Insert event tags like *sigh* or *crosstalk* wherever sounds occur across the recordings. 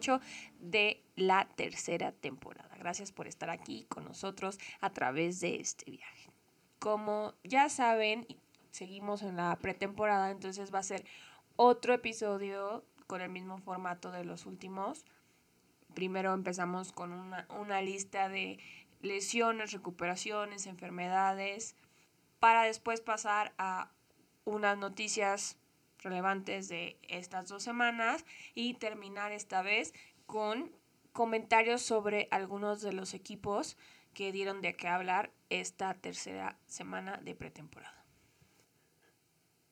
8 de la tercera temporada. Gracias por estar aquí con nosotros a través de este viaje. Como ya saben, seguimos en la pretemporada, entonces va a ser otro episodio con el mismo formato de los últimos. Primero empezamos con una lista de lesiones, recuperaciones, enfermedades, para después pasar a unas noticias relevantes de estas dos semanas y terminar esta vez con comentarios sobre algunos de los equipos que dieron de qué hablar esta tercera semana de pretemporada.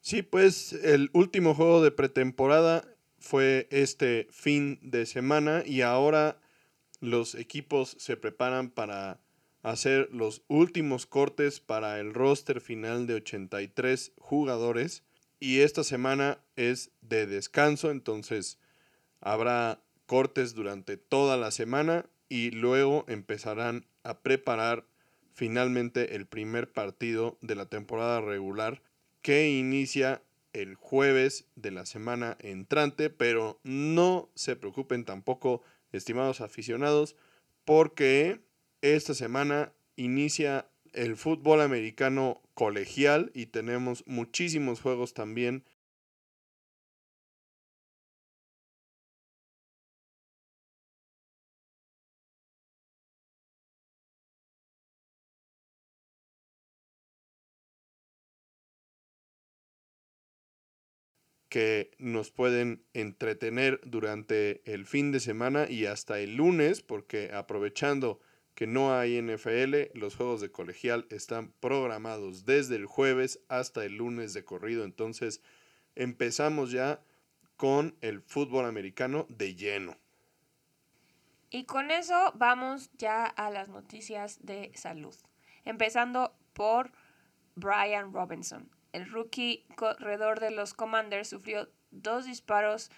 Sí, pues el último juego de pretemporada fue este fin de semana y ahora los equipos se preparan para hacer los últimos cortes para el roster final de 83 jugadores y esta semana es de descanso, entonces habrá cortes durante toda la semana y luego empezarán a preparar finalmente el primer partido de la temporada regular que inicia el jueves de la semana entrante, pero no se preocupen tampoco, estimados aficionados, porque esta semana inicia el fútbol americano colegial y tenemos muchísimos juegos también. Que nos pueden entretener durante el fin de semana y hasta el lunes, porque aprovechando que no hay NFL, los juegos de colegial están programados desde el jueves hasta el lunes de corrido. Entonces empezamos ya con el fútbol americano de lleno. Y con eso vamos ya a las noticias de salud. Empezando por Brian Robinson. El rookie corredor de los Commanders sufrió dos disparos,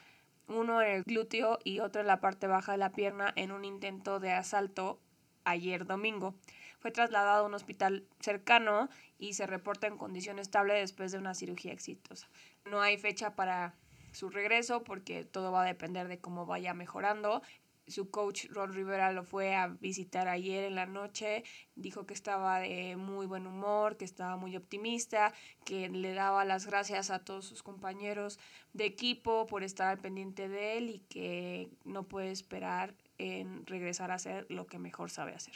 uno en el glúteo y otro en la parte baja de la pierna en un intento de asalto ayer domingo. Fue trasladado a un hospital cercano y se reporta en condición estable después de una cirugía exitosa. No hay fecha para su regreso porque todo va a depender de cómo vaya mejorando. Su coach Ron Rivera lo fue a visitar ayer en la noche, dijo que estaba de muy buen humor, que estaba muy optimista, que le daba las gracias a todos sus compañeros de equipo por estar al pendiente de él y que no puede esperar en regresar a hacer lo que mejor sabe hacer.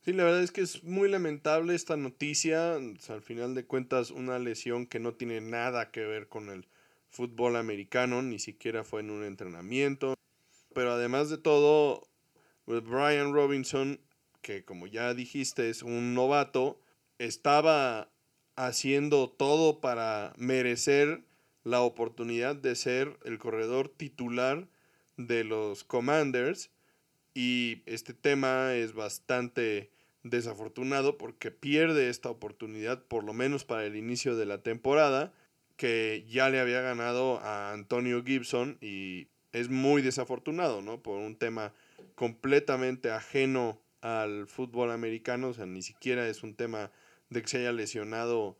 Sí, la verdad es que es muy lamentable esta noticia. al final de cuentas, una lesión que no tiene nada que ver con el fútbol americano, ni siquiera fue en un entrenamiento. Pero además de todo, pues, Brian Robinson, que como ya dijiste es un novato, estaba haciendo todo para merecer la oportunidad de ser el corredor titular de los Commanders y este tema es bastante desafortunado porque pierde esta oportunidad por lo menos para el inicio de la temporada que ya le había ganado a Antonio Gibson y es muy desafortunado, ¿no? Por un tema completamente ajeno al fútbol americano, o sea, ni siquiera es un tema de que se haya lesionado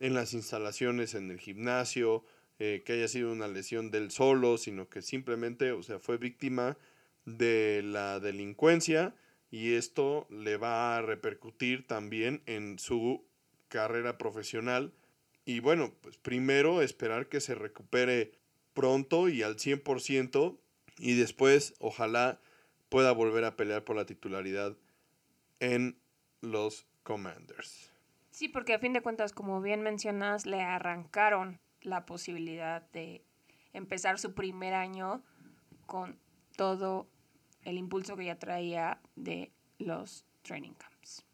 en las instalaciones, en el gimnasio, eh, que haya sido una lesión del solo, sino que simplemente, o sea, fue víctima de la delincuencia y esto le va a repercutir también en su carrera profesional. Y bueno, pues primero esperar que se recupere pronto y al 100% y después ojalá pueda volver a pelear por la titularidad en los Commanders. Sí, porque a fin de cuentas, como bien mencionas, le arrancaron la posibilidad de empezar su primer año con todo el impulso que ya traía de los training camps.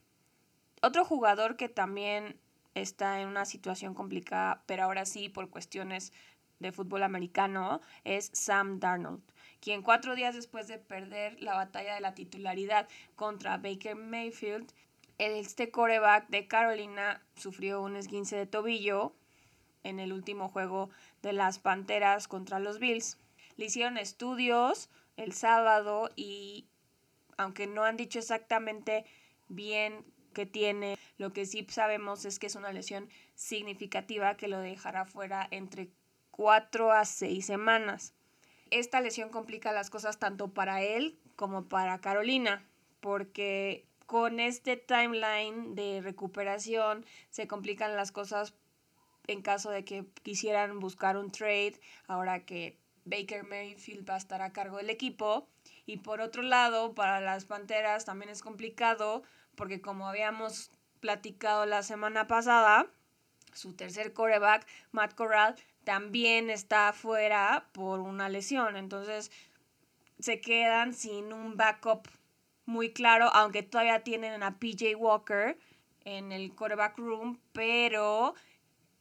Otro jugador que también está en una situación complicada, pero ahora sí por cuestiones de fútbol americano, es Sam Darnold, quien cuatro días después de perder la batalla de la titularidad contra Baker Mayfield, este coreback de Carolina sufrió un esguince de tobillo en el último juego de las Panteras contra los Bills. Le hicieron estudios el sábado y aunque no han dicho exactamente bien qué tiene, lo que sí sabemos es que es una lesión significativa que lo dejará fuera entre 4 a 6 semanas. esta lesión complica las cosas tanto para él como para Carolina, porque con este timeline de recuperación se complican las cosas en caso de que quisieran buscar un trade, ahora que Baker Mayfield va a estar a cargo del equipo. Y por otro lado, para las Panteras también es complicado, porque como habíamos platicado la semana pasada, su tercer coreback, Matt Corral, también está fuera por una lesión. Entonces se quedan sin un backup muy claro, aunque todavía tienen a PJ Walker en el coreback room, pero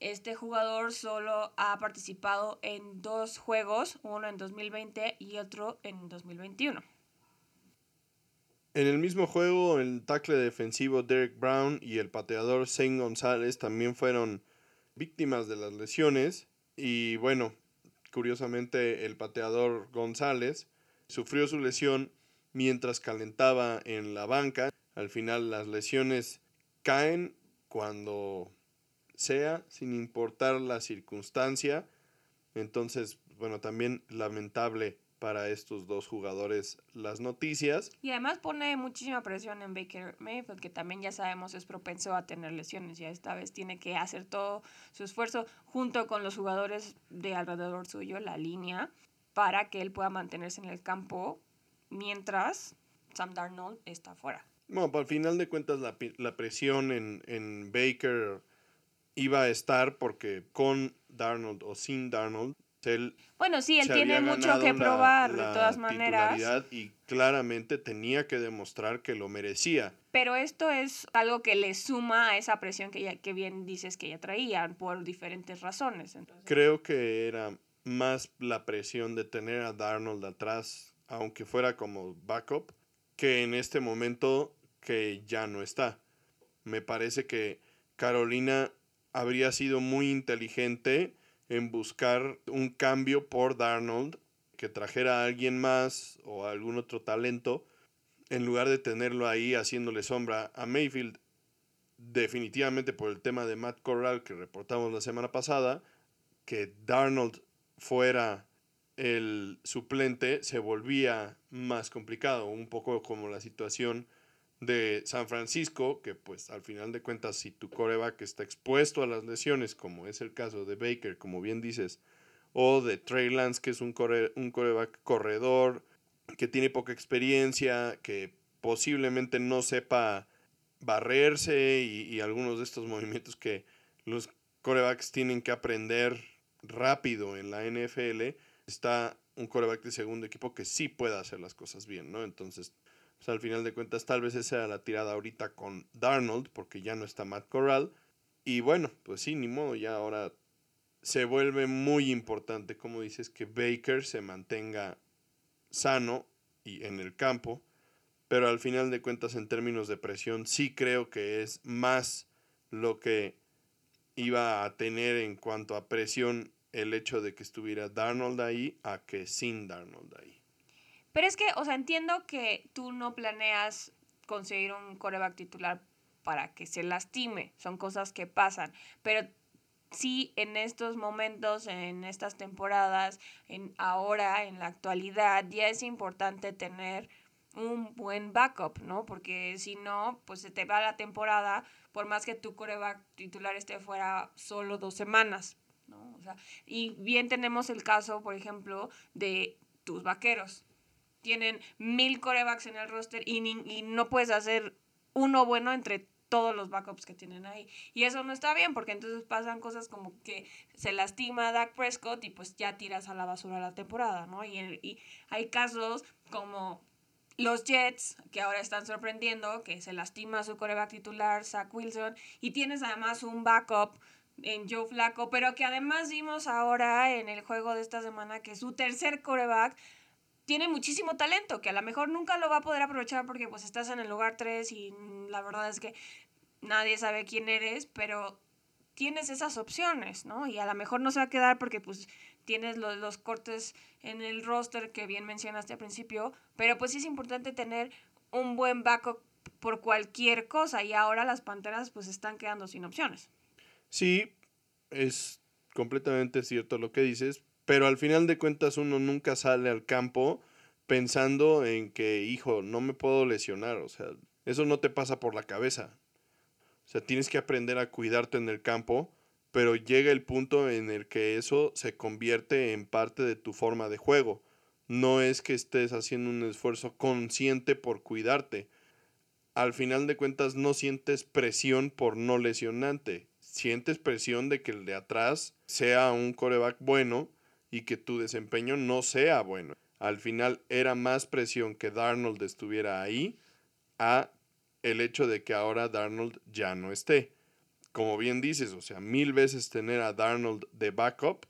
este jugador solo ha participado en dos juegos, uno en 2020 y otro en 2021. En el mismo juego, el tackle defensivo Derek Brown y el pateador Zane González también fueron víctimas de las lesiones. Y bueno, curiosamente el pateador González sufrió su lesión mientras calentaba en la banca. Al final las lesiones caen cuando sea, sin importar la circunstancia. Entonces, bueno, también lamentable para estos dos jugadores las noticias. Y además pone muchísima presión en Baker Mayfield, que también ya sabemos es propenso a tener lesiones. Ya esta vez tiene que hacer todo su esfuerzo junto con los jugadores de alrededor suyo, la línea, para que él pueda mantenerse en el campo mientras Sam Darnold está fuera. Bueno, al final de cuentas la, la presión en, en Baker iba a estar porque con Darnold o sin Darnold, él bueno, sí, él tiene mucho que probar de todas maneras. Y claramente tenía que demostrar que lo merecía. Pero esto es algo que le suma a esa presión que, ya, que bien dices que ya traían por diferentes razones. Creo que era más la presión de tener a Darnold atrás, aunque fuera como backup, que en este momento que ya no está. Me parece que Carolina habría sido muy inteligente en buscar un cambio por Darnold, que trajera a alguien más o algún otro talento, en lugar de tenerlo ahí haciéndole sombra a Mayfield. Definitivamente por el tema de Matt Corral que reportamos la semana pasada, que Darnold fuera el suplente se volvía más complicado, un poco como la situación de San Francisco, que pues al final de cuentas si tu coreback está expuesto a las lesiones, como es el caso de Baker, como bien dices, o de Trey Lance, que es un, un coreback corredor, que tiene poca experiencia, que posiblemente no sepa barrerse y, algunos de estos *laughs* movimientos que los corebacks tienen que aprender rápido en la NFL, está un coreback de segundo equipo que sí pueda hacer las cosas bien, ¿no? Entonces, al final de cuentas, tal vez esa era la tirada ahorita con Darnold, porque ya no está Matt Corral. Y bueno, pues sí, ni modo, ya ahora se vuelve muy importante, como dices, que Baker se mantenga sano y en el campo. Pero al final de cuentas, en términos de presión, sí creo que es más lo que iba a tener en cuanto a presión el hecho de que estuviera Darnold ahí a que sin Darnold ahí. Pero es que, o sea, entiendo que tú no planeas conseguir un coreback titular para que se lastime, son cosas que pasan, pero sí en estos momentos, en estas temporadas, en ahora, en la actualidad, ya es importante tener un buen backup, ¿no? Porque si no, pues se te va la temporada, por más que tu coreback titular esté fuera solo dos semanas, ¿no? O sea, y bien tenemos el caso, por ejemplo, de tus vaqueros tienen mil corebacks en el roster y, y no puedes hacer uno bueno entre todos los backups que tienen ahí. Y eso no está bien porque entonces pasan cosas como que se lastima Dak Prescott y pues ya tiras a la basura la temporada, ¿no? Y, y hay casos como los Jets, que ahora están sorprendiendo, que se lastima su coreback titular, Zach Wilson, y tienes además un backup en Joe Flacco, pero que además vimos ahora en el juego de esta semana que su tercer coreback tiene muchísimo talento, que a lo mejor nunca lo va a poder aprovechar porque pues estás en el lugar 3 y la verdad es que nadie sabe quién eres, pero tienes esas opciones, ¿no? Y a lo mejor no se va a quedar porque pues tienes los, los cortes en el roster que bien mencionaste al principio, pero pues sí es importante tener un buen backup por cualquier cosa y ahora las Panteras pues están quedando sin opciones. Sí, es completamente cierto lo que dices, Pero al final de cuentas uno nunca sale al campo pensando en que, hijo, no me puedo lesionar. O sea, eso no te pasa por la cabeza. O sea, tienes que aprender a cuidarte en el campo, pero llega el punto en el que eso se convierte en parte de tu forma de juego. No es que estés haciendo un esfuerzo consciente por cuidarte. Al final de cuentas no sientes presión por no lesionante. Sientes presión de que el de atrás sea un coreback bueno y que tu desempeño no sea bueno. Al final era más presión que Darnold estuviera ahí a el hecho de que ahora Darnold ya no esté. Como bien dices, o sea, mil veces tener a Darnold de backup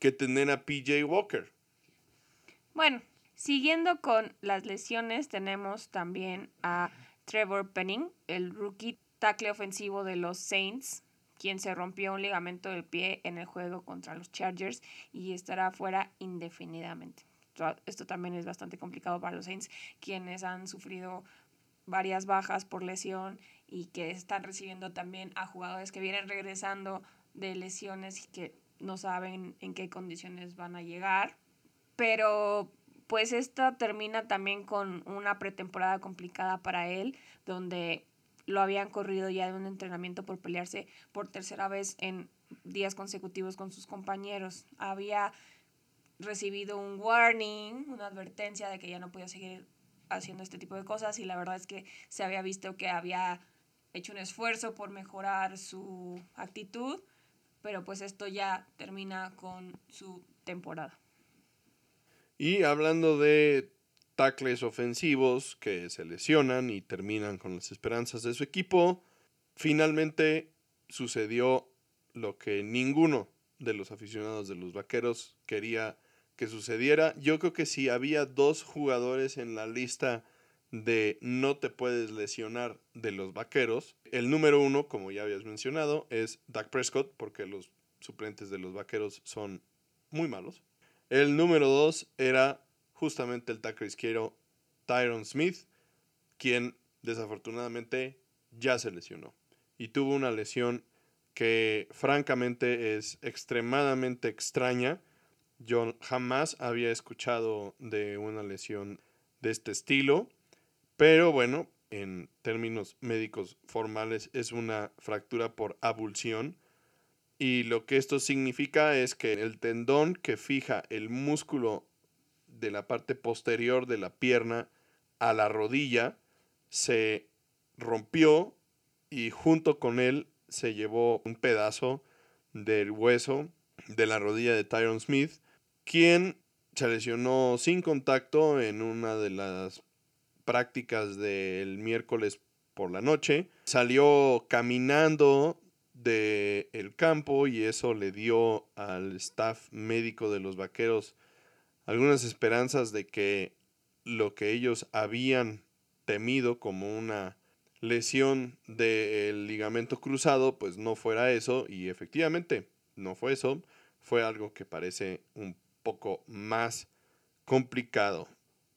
que tener a PJ Walker. Bueno, siguiendo con las lesiones, tenemos también a Trevor Penning, el rookie tackle ofensivo de los Saints, quien se rompió un ligamento del pie en el juego contra los Chargers y estará fuera indefinidamente. Esto también es bastante complicado para los Saints, quienes han sufrido varias bajas por lesión y que están recibiendo también a jugadores que vienen regresando de lesiones y que no saben en qué condiciones van a llegar. Pero pues esta termina también con una pretemporada complicada para él, donde lo habían corrido ya de un entrenamiento por pelearse por tercera vez en días consecutivos con sus compañeros. Había recibido un warning, una advertencia de que ya no podía seguir haciendo este tipo de cosas y la verdad es que se había visto que había hecho un esfuerzo por mejorar su actitud, pero pues esto ya termina con su temporada. Y hablando de tackles ofensivos que se lesionan y terminan con las esperanzas de su equipo, finalmente sucedió lo que ninguno de los aficionados de los Vaqueros quería que sucediera. Yo creo que si había dos jugadores en la lista de no te puedes lesionar de los Vaqueros, el número uno, como ya habías mencionado, es Dak Prescott, porque los suplentes de los Vaqueros son muy malos. El número dos era justamente el tackle izquierdo Tyron Smith, quien desafortunadamente ya se lesionó y tuvo una lesión que francamente es extremadamente extraña. Yo jamás había escuchado de una lesión de este estilo, pero bueno, en términos médicos formales es una fractura por abulsión y lo que esto significa es que el tendón que fija el músculo de la parte posterior de la pierna a la rodilla se rompió y junto con él se llevó un pedazo del hueso de la rodilla de Tyron Smith, quien se lesionó sin contacto en una de las prácticas del miércoles por la noche. Salió caminando del el campo y eso le dio al staff médico de los vaqueros algunas esperanzas de que lo que ellos habían temido como una lesión del ligamento cruzado, pues no fuera eso y efectivamente no fue eso, fue algo que parece un poco más complicado.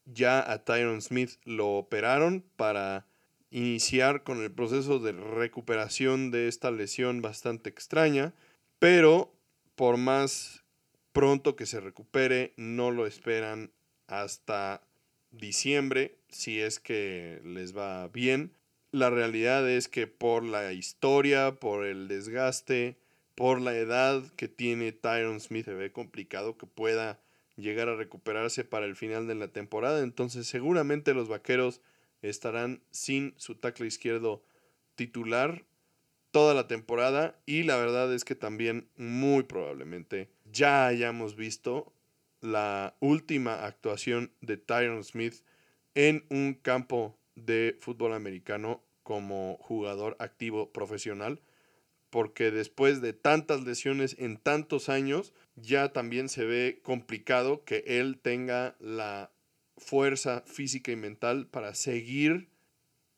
Ya a Tyron Smith lo operaron para iniciar con el proceso de recuperación de esta lesión bastante extraña, pero por más pronto que se recupere, no lo esperan hasta diciembre, si es que les va bien. La realidad es que por la historia, por el desgaste, por la edad que tiene Tyron Smith, se ve complicado que pueda llegar a recuperarse para el final de la temporada. Entonces seguramente los Vaqueros estarán sin su tackle izquierdo titular toda la temporada y la verdad es que también muy probablemente ya hayamos visto la última actuación de Tyron Smith en un campo de fútbol americano como jugador activo profesional, porque después de tantas lesiones en tantos años, ya también se ve complicado que él tenga la fuerza física y mental para seguir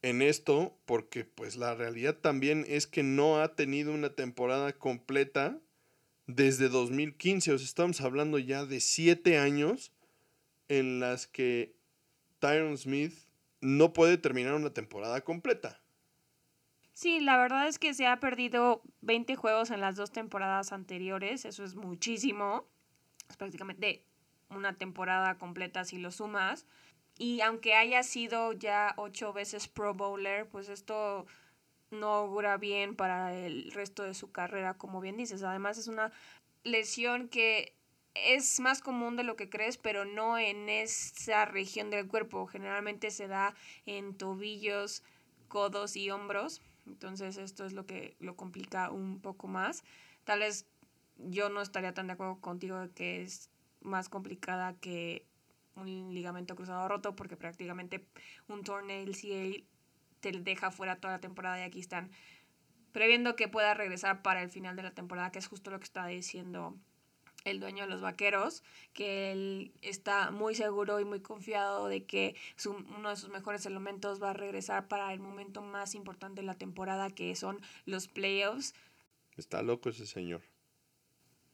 en esto, porque pues la realidad también es que no ha tenido una temporada completa desde 2015. O sea, estamos hablando ya de siete años en las que Tyron Smith no puede terminar una temporada completa. Sí, la verdad es que se ha perdido 20 juegos en las dos temporadas anteriores, eso es muchísimo. es prácticamente una temporada completa si lo sumas. Y aunque haya sido ya ocho veces Pro Bowler, pues esto no augura bien para el resto de su carrera, como bien dices. Además es una lesión que es más común de lo que crees, pero no en esa región del cuerpo. Generalmente se da en tobillos, codos y hombros. Entonces esto es lo que lo complica un poco más. Tal vez yo no estaría tan de acuerdo contigo de que es más complicada que un ligamento cruzado roto porque prácticamente un torneo LCA te deja fuera toda la temporada y aquí están previendo que pueda regresar para el final de la temporada, que es justo lo que está diciendo el dueño de los vaqueros, que él está muy seguro y muy confiado de que uno de sus mejores elementos va a regresar para el momento más importante de la temporada, que son los playoffs. Está loco ese señor.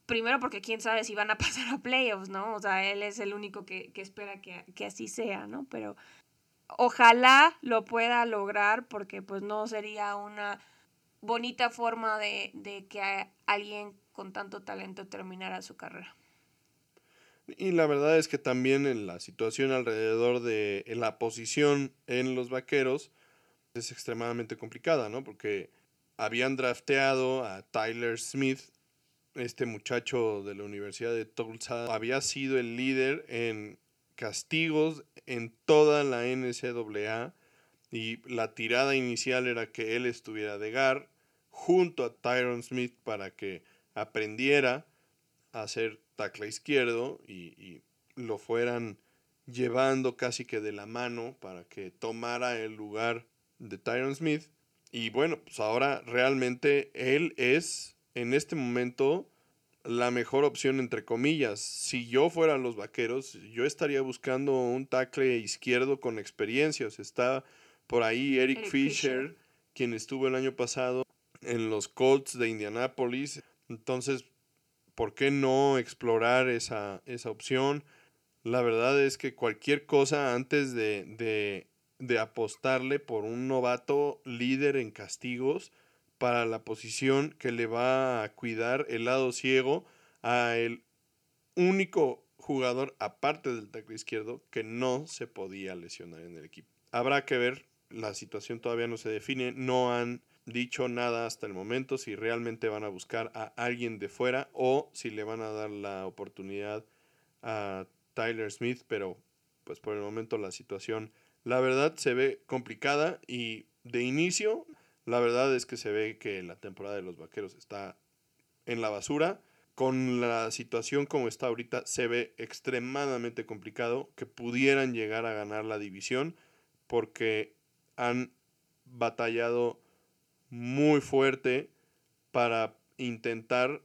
Primero porque quién sabe si van a *laughs* pasar a playoffs, ¿no? O sea, él es el único que, que espera que, que así sea, ¿no? Pero ojalá lo pueda lograr porque pues no sería una bonita forma de, de que alguien con tanto talento terminara su carrera. Y la verdad es que también en la situación alrededor de la posición en los vaqueros es extremadamente complicada, ¿no? Porque habían drafteado a Tyler Smith, este muchacho de la Universidad de Tulsa, había sido el líder en castigos en toda la NCAA y la tirada inicial era que él estuviera de gar junto a Tyron Smith para que aprendiera a hacer tackle izquierdo y, lo fueran llevando casi que de la mano para que tomara el lugar de Tyron Smith. Y bueno, pues ahora realmente él es en este momento la mejor opción entre comillas. Si yo fuera los vaqueros, yo estaría buscando un tackle izquierdo con experiencia. está por ahí Eric, Fisher, quien estuvo el año pasado en los Colts de Indianapolis. Entonces, ¿por qué no explorar esa, esa opción? La verdad es que cualquier cosa antes de, de, de apostarle por un novato líder en castigos para la posición que le va a cuidar el lado ciego a el único jugador aparte del tackle izquierdo que no se podía lesionar en el equipo. Habrá que ver, la situación todavía no se define, no han dicho nada hasta el momento si realmente van a buscar a alguien de fuera o si le van a dar la oportunidad a Tyler Smith, pero pues por el momento la situación la verdad se ve complicada y de inicio la verdad es que se ve que la temporada de los Vaqueros está en la basura. Con la situación como está ahorita se ve extremadamente complicado que pudieran llegar a ganar la división porque han batallado muy fuerte para intentar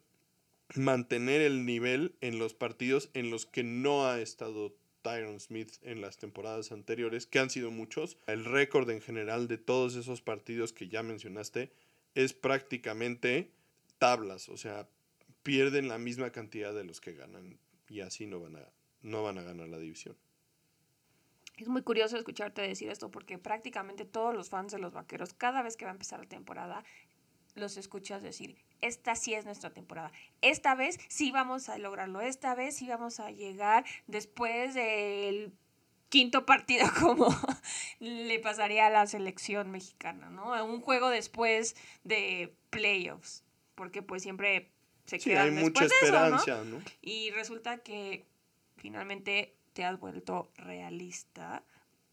mantener el nivel en los partidos en los que no ha estado Tyron Smith en las temporadas anteriores, que han sido muchos. El récord en general de todos esos partidos que ya mencionaste es prácticamente tablas, o sea, pierden la misma cantidad de los que ganan y así no van a, no van a ganar la división. Es muy curioso escucharte decir esto porque prácticamente todos los fans de los Vaqueros, cada vez que va a empezar la temporada, los escuchas decir, esta sí es nuestra temporada. Esta vez sí vamos a lograrlo. Esta vez sí vamos a llegar después del quinto partido *laughs* como le pasaría a la selección mexicana, ¿no? Un juego después de playoffs, porque pues siempre se sí, hay mucha esperanza, ¿no? Y resulta que finalmente te has vuelto realista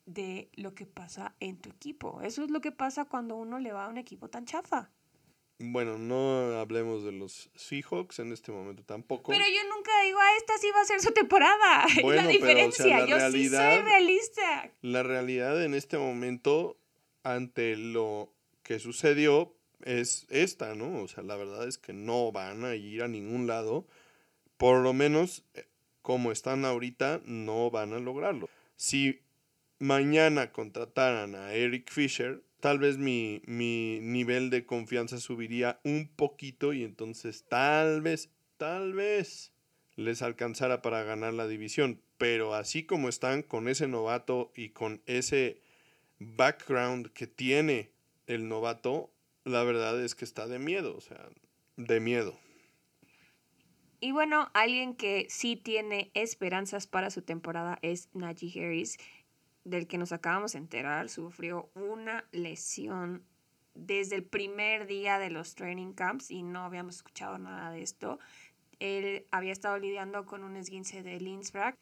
de lo que pasa en tu equipo. Eso es lo que pasa cuando uno le va a un equipo tan chafa. Bueno, no hablemos de los Seahawks en este momento tampoco. Pero yo nunca digo, ah, esta sí va a ser su temporada. *laughs* Bueno, la diferencia, yo sí soy realista. La realidad en este momento, ante lo que sucedió, es esta, ¿no? O sea, la verdad es que no van a ir a ningún lado. Por lo menos, eh, como están ahorita, no van a lograrlo. Si mañana contrataran a Eric Fisher, tal vez mi, mi nivel de confianza subiría un poquito y entonces tal vez, tal vez les alcanzara para ganar la división. Pero así como están con ese novato y con ese background que tiene el novato, la verdad es que está de miedo, o sea, de miedo. Y bueno, alguien que sí tiene esperanzas para su temporada es Najee Harris, del que nos acabamos de enterar, sufrió una lesión desde el primer día de los training camps y no habíamos escuchado nada de esto. Él había estado lidiando con un esguince de Lindsbrag.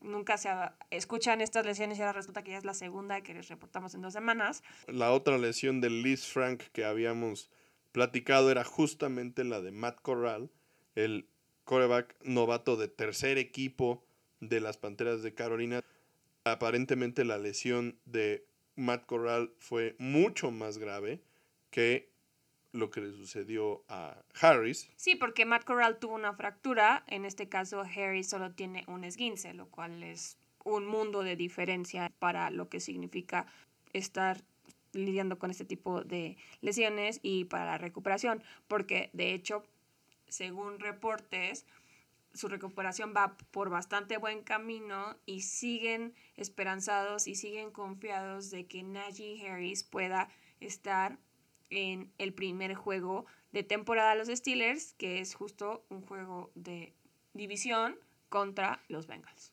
Nunca se escuchan estas lesiones y ahora resulta que ya es la segunda que les reportamos en dos semanas. La otra lesión de Liz Frank que habíamos platicado era justamente la de Matt Corral, el coreback novato de tercer equipo de las Panteras de Carolina. Aparentemente la lesión de Matt Corral fue mucho más grave que lo que le sucedió a Harris. Sí, porque Matt Corral tuvo una fractura, en este caso Harris solo tiene un esguince, lo cual es un mundo de diferencia para lo que significa estar lidiando con este tipo de lesiones y para la recuperación, porque de hecho, según reportes, su recuperación va por bastante buen camino y siguen esperanzados y siguen confiados de que Najee Harris pueda estar en el primer juego de temporada de los Steelers, que es justo un juego de división contra los Bengals.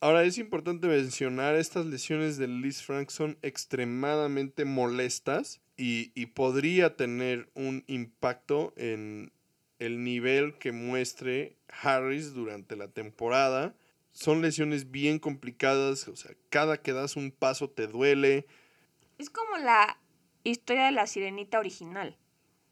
Ahora es importante mencionar estas lesiones de Liz Frank son extremadamente molestas y, y podría tener un impacto en el nivel que muestre Harris durante la temporada. Son lesiones bien complicadas, o sea, cada que das un paso te duele. Es como la historia de la sirenita original,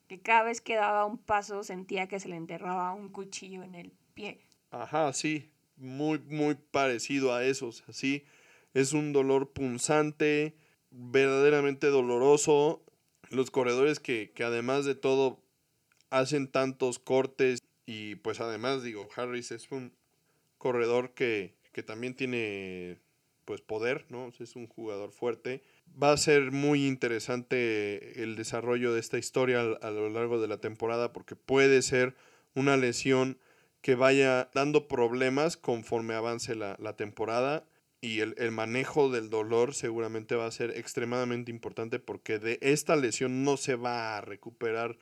que cada vez que daba un paso sentía que se le enterraba un cuchillo en el pie. Ajá, sí, muy, muy parecido a eso, o sea, sí, es un dolor punzante, verdaderamente doloroso. Los corredores que, que además de todo hacen tantos cortes y pues además digo, Harris es un corredor que, que también tiene pues poder, ¿no? Es un jugador fuerte va a ser muy interesante el desarrollo de esta historia a lo largo de la temporada porque puede ser una lesión que vaya dando problemas conforme avance la, temporada y el, el, manejo del dolor seguramente va a ser extremadamente importante porque de esta lesión no se va a recuperar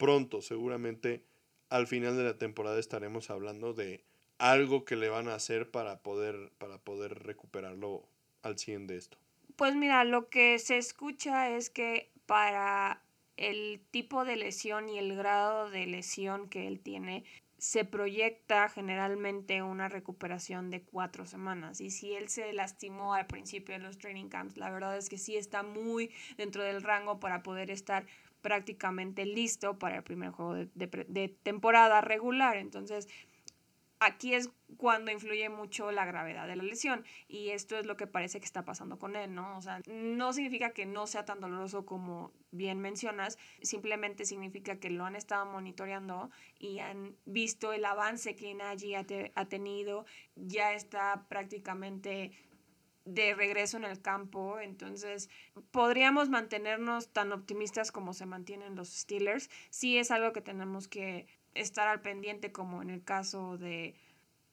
pronto. Seguramente al final de la temporada estaremos hablando de algo que le van a hacer para poder, para poder recuperarlo al 100 de esto. Pues mira, lo que se escucha es que para el tipo de lesión y el grado de lesión que él tiene, se proyecta generalmente una recuperación de cuatro semanas. Y si él se lastimó al principio de los training camps, la verdad es que sí está muy dentro del rango para poder estar prácticamente listo para el primer juego de, de temporada regular. Entonces, aquí es cuando influye mucho la gravedad de la lesión y esto es lo que parece que está pasando con él, ¿no? O sea, no significa que no sea tan doloroso como bien mencionas, simplemente significa que lo han estado monitoreando y han visto el avance que Nagy ha, ha tenido, ya está prácticamente de regreso en el campo, entonces podríamos mantenernos tan optimistas como se mantienen los Steelers. Sí es algo que tenemos que estar al pendiente como en el caso de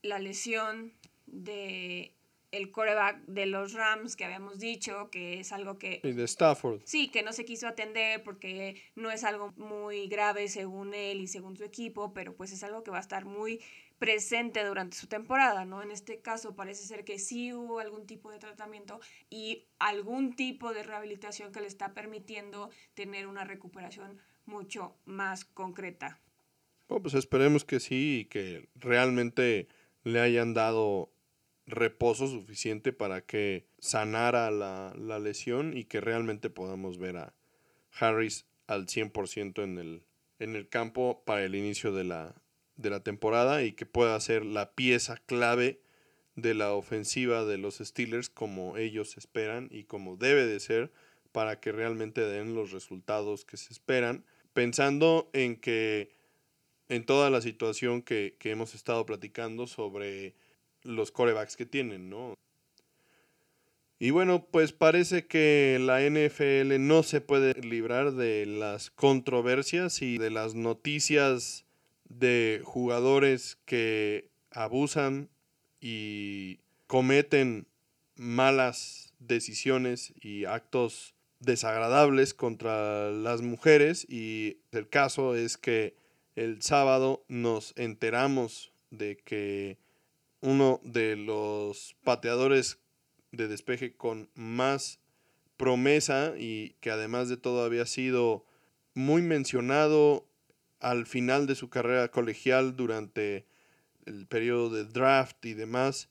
la lesión de el coreback de los Rams que habíamos dicho que es algo que y de Stafford sí que no se quiso atender porque no es algo muy grave según él y según su equipo pero pues es algo que va a estar muy presente durante su temporada no en este caso parece ser que sí hubo algún tipo de tratamiento y algún tipo de rehabilitación que le está permitiendo tener una recuperación mucho más concreta. Pues esperemos que sí y que realmente le hayan dado reposo suficiente para que sanara la, la lesión y que realmente podamos ver a Harris al 100% en el, en el campo para el inicio de la, de la temporada y que pueda ser la pieza clave de la ofensiva de los Steelers como ellos esperan y como debe de ser para que realmente den los resultados que se esperan, pensando en que en toda la situación que, hemos estado platicando sobre los corebacks que tienen, ¿no? Y bueno, pues parece que la NFL no se puede librar de las controversias y de las noticias de jugadores que abusan y cometen malas decisiones y actos desagradables contra las mujeres y el caso es que el sábado nos enteramos de que uno de los pateadores de despeje con más promesa y que además de todo había sido muy mencionado al final de su carrera colegial durante el periodo de draft y demás.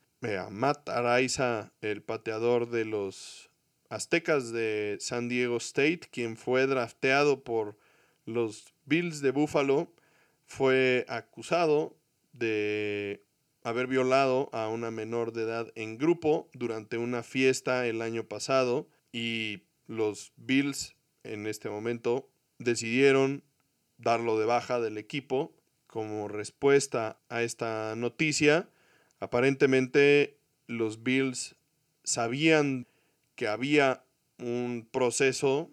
Matt Araiza, el pateador de los Aztecas de San Diego State, quien fue drafteado por los Bills de Buffalo, fue acusado de haber violado a una menor de edad en grupo durante una fiesta el año pasado y los Bills en este momento decidieron darlo de baja del equipo como respuesta a esta noticia. Aparentemente los Bills sabían que había un proceso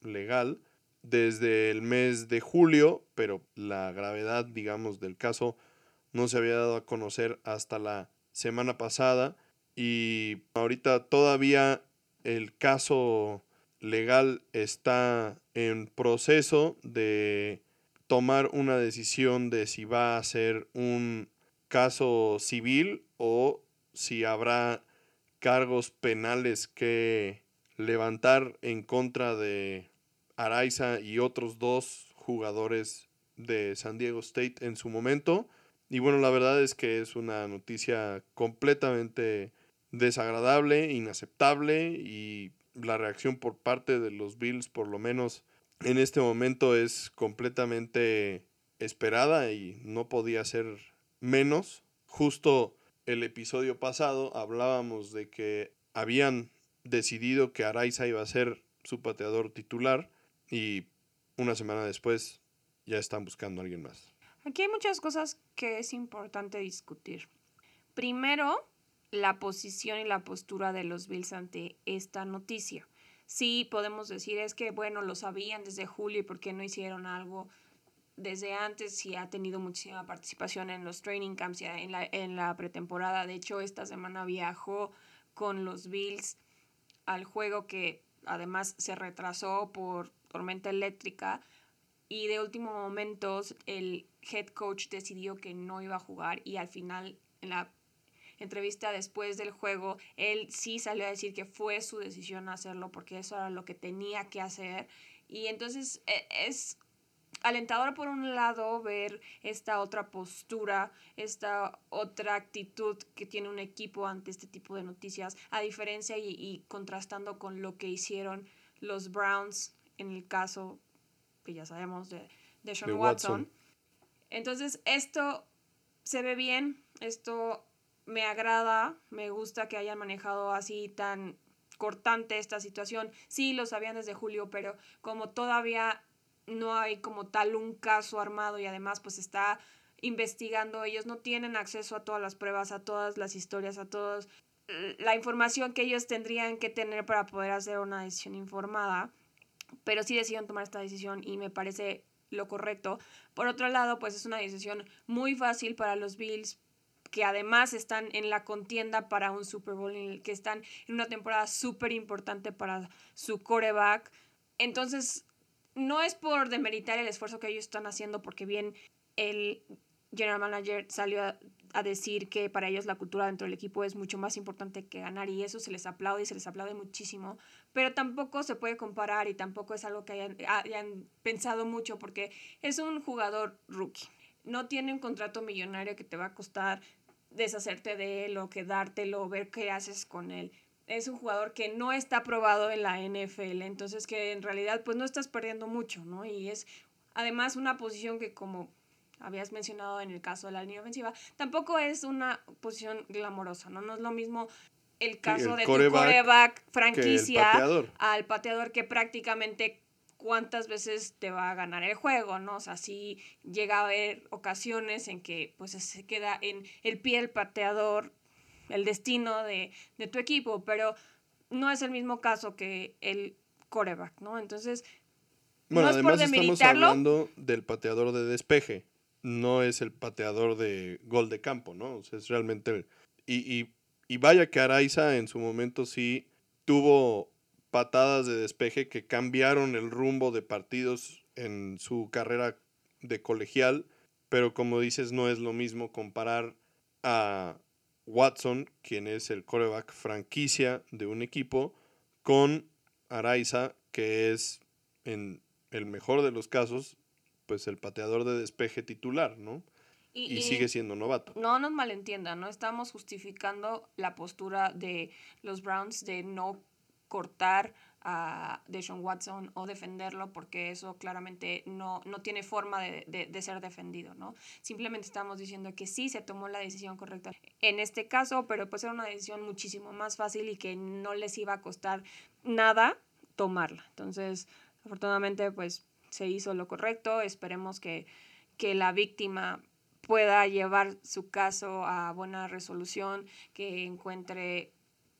legal desde el mes de julio, pero la gravedad, digamos, del caso no se había dado a conocer hasta la semana pasada y ahorita todavía el caso legal está en proceso de tomar una decisión de si va a ser un caso civil o si habrá cargos penales que levantar en contra de Araiza y otros dos jugadores de San Diego State en su momento. Y bueno, la verdad es que es una noticia completamente desagradable, inaceptable y la reacción por parte de los Bills por lo menos en este momento es completamente esperada y no podía ser menos. Justo el episodio pasado hablábamos de que habían decidido que Araiza iba a ser su pateador titular y una semana después ya están buscando a alguien más. Aquí hay muchas cosas que es importante discutir. Primero, la posición y la postura de los Bills ante esta noticia. Sí, podemos decir es que, bueno, lo sabían desde julio y por qué no hicieron algo desde antes sí ha tenido muchísima participación en los training camps y en la, en la pretemporada. De hecho, esta semana viajó con los Bills al juego que además se retrasó por tormenta eléctrica y de último momento el head coach decidió que no iba a jugar y al final en la entrevista después del juego él sí salió a decir que fue su decisión hacerlo porque eso era lo que tenía que hacer y entonces e, es alentador por un lado ver esta otra postura, esta otra actitud que tiene un equipo ante este tipo de noticias, a diferencia y, contrastando con lo que hicieron los Browns en el caso que ya sabemos de, de Sean Watson. Entonces, esto se ve bien, esto me agrada, me gusta que hayan manejado así tan cortante esta situación. Sí, lo sabían desde julio, pero como todavía no hay como tal un caso armado y además pues está investigando, ellos no tienen acceso a todas las pruebas, a todas las historias, a toda la información que ellos tendrían que tener para poder hacer una decisión informada, pero sí decidieron tomar esta decisión y me parece lo correcto. Por otro lado, pues es una decisión muy fácil para los Bills que además están en la contienda para un Super Bowl, que están en una temporada súper importante para su coreback. Entonces, no es por demeritar el esfuerzo que ellos están haciendo, porque bien el general manager salió a, decir que para ellos la cultura dentro del equipo es mucho más importante que ganar y eso se les aplaude y se les aplaude muchísimo, pero tampoco se puede comparar y tampoco es algo que hayan pensado mucho porque es un jugador rookie. No tiene un contrato millonario que te va a costar deshacerte de él o quedártelo, ver qué haces con él es un jugador que no está probado en la NFL, entonces que en realidad pues no estás perdiendo mucho, ¿no? Y es además una posición que como habías mencionado en el caso de la línea ofensiva, tampoco es una posición glamorosa, ¿no? No es lo mismo el caso de tu coreback franquicia al pateador que prácticamente cuántas veces te va a ganar el juego, ¿no? O sea, sí llega a haber ocasiones en que pues se queda en el pie del pateador el destino de, tu equipo, pero no es el mismo caso que el coreback, ¿no? Entonces, bueno, además estamos hablando del pateador de despeje, no es el pateador de gol de campo, ¿no? O sea, es realmente... Y, y vaya que Araiza en su momento sí tuvo patadas de despeje que cambiaron el rumbo de partidos en su carrera de colegial pero como dices, no es lo mismo comparar a Watson, quien es el coreback franquicia de un equipo, con Araiza, que es en el mejor de los casos, pues el pateador de despeje titular, ¿no? Y, sigue siendo novato. No nos malentiendan, no estamos justificando la postura de los Browns de no cortar a Deshaun Watson o defenderlo porque eso claramente no, no tiene forma de, de, ser defendido, ¿no? Simplemente estamos diciendo que sí se tomó la decisión correcta en este caso, pero pues era una decisión muchísimo más fácil y que no les iba a costar nada tomarla. Entonces, afortunadamente, pues se hizo lo correcto. Esperemos que, que la víctima pueda llevar su caso a buena resolución, que encuentre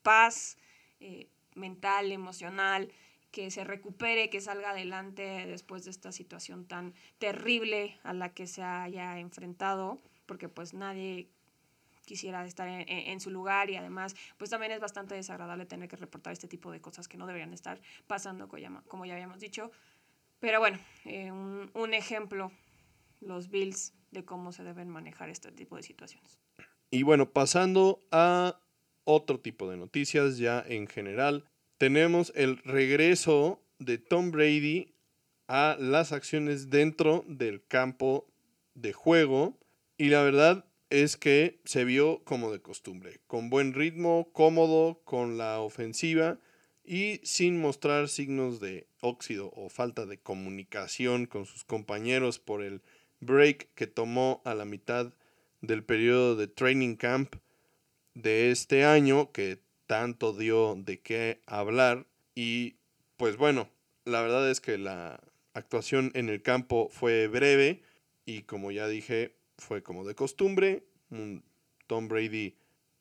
paz eh, mental, emocional, que se recupere, que salga adelante después de esta situación tan terrible a la que se haya enfrentado, porque pues nadie quisiera estar en, su lugar y además pues también es bastante desagradable tener que reportar este tipo de cosas que no deberían estar pasando como ya habíamos dicho. Pero bueno, eh, un, un ejemplo, los Bills de cómo se deben manejar este tipo de situaciones. Y bueno, pasando a otro tipo de noticias ya en general, tenemos el regreso de Tom Brady a las acciones dentro del campo de juego. Y la verdad es que se vio como de costumbre, con buen ritmo, cómodo, con la ofensiva y sin mostrar signos de óxido o falta de comunicación con sus compañeros por el break que tomó a la mitad del periodo de training camp de este año que tanto dio de qué hablar y pues bueno, la verdad es que la actuación en el campo fue breve y como ya dije, fue como de costumbre, Tom Brady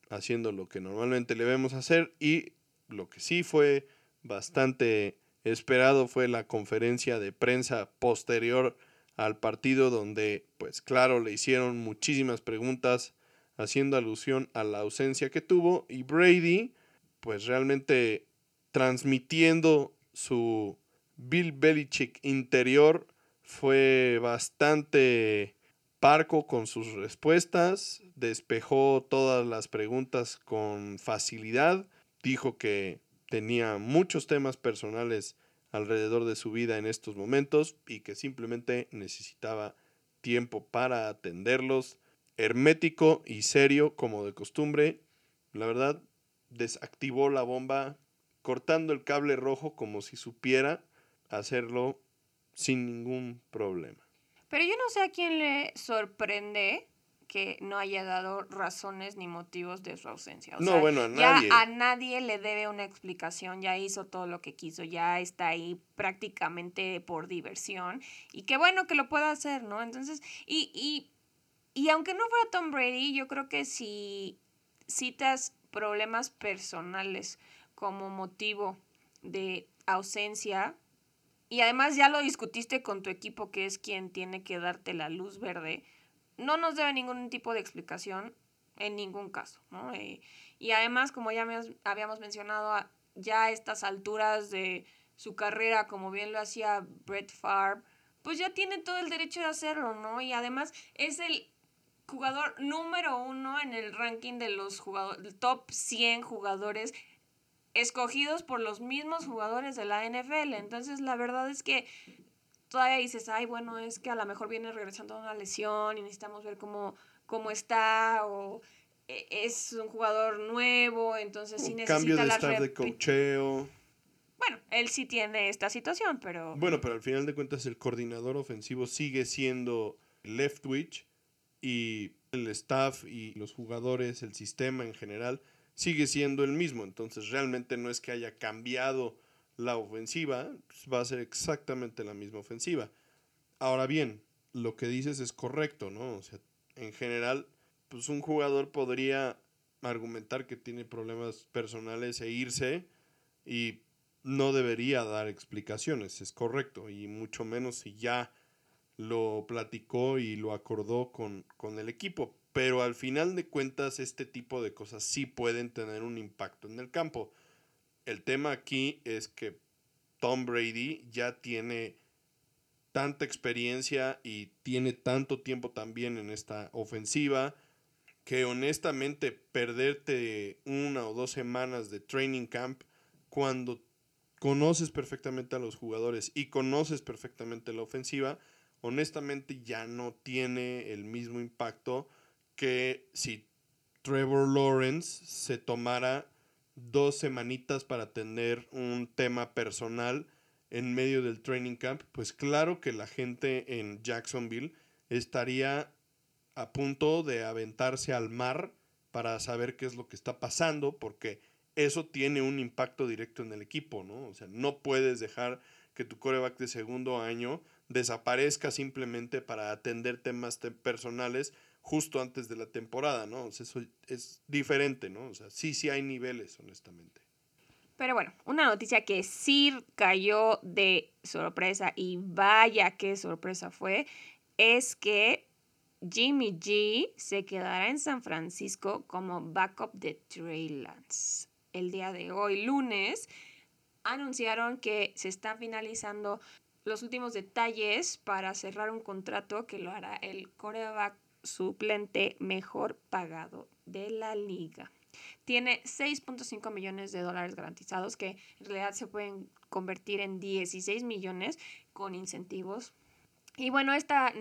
haciendo lo que normalmente le vemos hacer y lo que sí fue bastante esperado fue la conferencia de prensa posterior al partido donde, pues claro, le hicieron muchísimas preguntas haciendo alusión a la ausencia que tuvo y Brady, pues realmente transmitiendo su Bill Belichick interior fue bastante parco con sus respuestas, despejó todas las preguntas con facilidad, dijo que tenía muchos temas personales alrededor de su vida en estos momentos y que simplemente necesitaba tiempo para atenderlos. Hermético y serio como de costumbre, la verdad, desactivó la bomba cortando el cable rojo como si supiera hacerlo sin ningún problema. Pero yo no sé a quién le sorprende que no haya dado razones ni motivos de su ausencia. no, bueno, a nadie. Ya a nadie le debe una explicación, ya hizo todo lo que quiso, ya está ahí prácticamente por diversión. Y qué bueno que lo pueda hacer, ¿no? Entonces, y, y, y aunque no fuera Tom Brady, yo creo que si citas problemas personales como motivo de ausencia, y además ya lo discutiste con tu equipo, que es quien tiene que darte la luz verde, no nos debe ningún tipo de explicación en ningún caso, ¿no? Eh, y además, como ya habíamos mencionado, ya a estas alturas de su carrera, como bien lo hacía Brett Favre, pues ya tiene todo el derecho de hacerlo, ¿no? Y además es el jugador número uno en el ranking de los jugadores, top 100 jugadores escogidos por los mismos jugadores de la NFL. Entonces, la verdad es que todavía dices, ay, bueno, es que a lo mejor viene regresando a una lesión y necesitamos ver cómo, cómo está o e, es un jugador nuevo, entonces sí necesita cambio de staff de cocheo. Bueno, él sí tiene esta situación, pero... Bueno, pero al final de cuentas el coordinador ofensivo sigue siendo Leftwich y el staff y los jugadores, el sistema en general, sigue siendo el mismo. Entonces realmente no es que haya cambiado la ofensiva, pues, va a ser exactamente la misma ofensiva. Ahora bien, lo que dices es correcto, ¿no? O sea, en general, pues un jugador podría argumentar que tiene problemas personales e irse y no debería dar explicaciones, es correcto, y mucho menos si ya lo platicó y lo acordó con, con el equipo. Pero al final de cuentas, este tipo de cosas sí pueden tener un impacto en el campo. El tema aquí es que Tom Brady ya tiene tanta experiencia y tiene tanto tiempo también en esta ofensiva que honestamente perderte una o dos semanas de training camp cuando conoces perfectamente a los jugadores y conoces perfectamente la ofensiva, honestamente ya no tiene el mismo impacto que si Trevor Lawrence se tomara dos semanitas para tener un tema personal en medio del training camp, pues claro que la gente en Jacksonville estaría a punto de aventarse al mar para saber qué es lo que está pasando, porque eso tiene un impacto directo en el equipo, ¿no? O sea, no puedes dejar que tu coreback de segundo año desaparezca simplemente para atender temas personales justo antes de la temporada, ¿no? O sea, eso es diferente, ¿no? O sea, sí, sí hay niveles, honestamente. Pero bueno, una noticia que sí cayó de sorpresa y vaya qué sorpresa fue, es que Jimmy G se quedará en San Francisco como backup de Trey Lance. El día de hoy, lunes, anunciaron que se están finalizando los últimos detalles para cerrar un contrato que lo hará el coreback suplente mejor pagado de la liga. Tiene 6.5 millones de dólares garantizados que en realidad se pueden convertir en 16 millones con incentivos. Y bueno, esta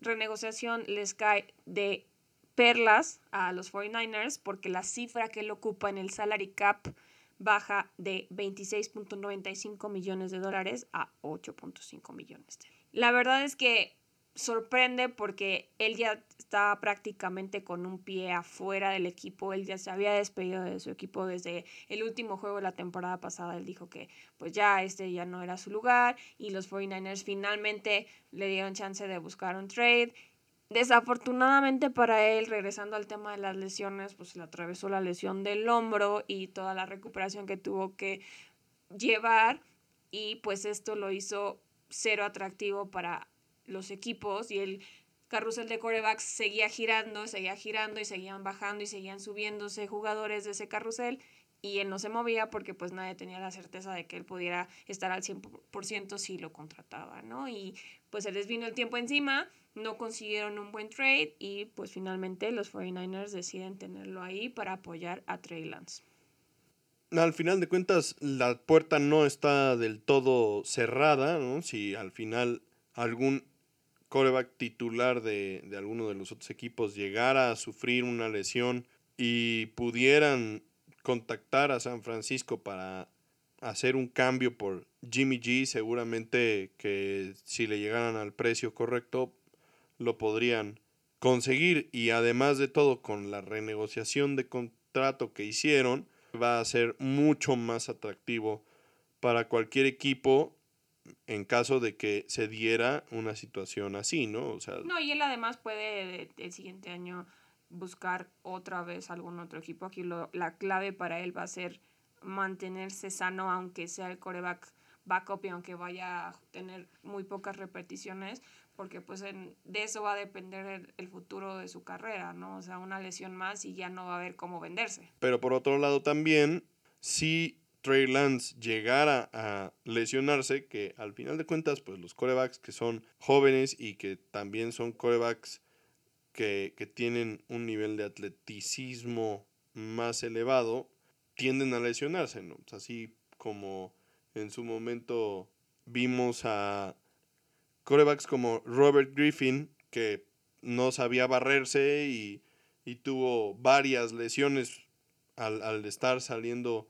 renegociación les cae de perlas a los 49ers porque la cifra que él ocupa en el salary cap baja de 26.95 millones de dólares a 8.5 millones. La verdad es que sorprende porque él ya estaba prácticamente con un pie afuera del equipo, él ya se había despedido de su equipo desde el último juego de la temporada pasada, él dijo que pues ya este ya no era su lugar y los 49ers finalmente le dieron chance de buscar un trade. Desafortunadamente para él, regresando al tema de las lesiones, pues le atravesó la lesión del hombro y toda la recuperación que tuvo que llevar y pues esto lo hizo cero atractivo para los equipos y el carrusel de corebacks seguía girando, seguía girando y seguían bajando y seguían subiéndose jugadores de ese carrusel y él no se movía porque pues nadie tenía la certeza de que él pudiera estar al 100% si lo contrataba, ¿no? Y pues se les vino el tiempo encima, no consiguieron un buen trade y pues finalmente los 49ers deciden tenerlo ahí para apoyar a Trey Lance. Al final de cuentas, la puerta no está del todo cerrada, ¿no? Si al final algún coreback titular de, de alguno de los otros equipos llegara a sufrir una lesión y pudieran contactar a San Francisco para hacer un cambio por Jimmy G, seguramente que si le llegaran al precio correcto lo podrían conseguir y además de todo con la renegociación de contrato que hicieron va a ser mucho más atractivo para cualquier equipo en caso de que se diera una situación así, ¿no? O sea, no, y él además puede el siguiente año buscar otra vez algún otro equipo. Aquí lo, la clave para él va a ser mantenerse sano, aunque sea el coreback backup y aunque vaya a tener muy pocas repeticiones, porque pues en, de eso va a depender el, el, futuro de su carrera, ¿no? O sea, una lesión más y ya no va a haber cómo venderse. Pero por otro lado también, si Trey Lance llegara a lesionarse, que al final de cuentas, pues los corebacks que son jóvenes y que también son corebacks que, que tienen un nivel de atleticismo más elevado, tienden a lesionarse, ¿no? Así como en su momento vimos a corebacks como Robert Griffin, que no sabía barrerse y, y tuvo varias lesiones al, al estar saliendo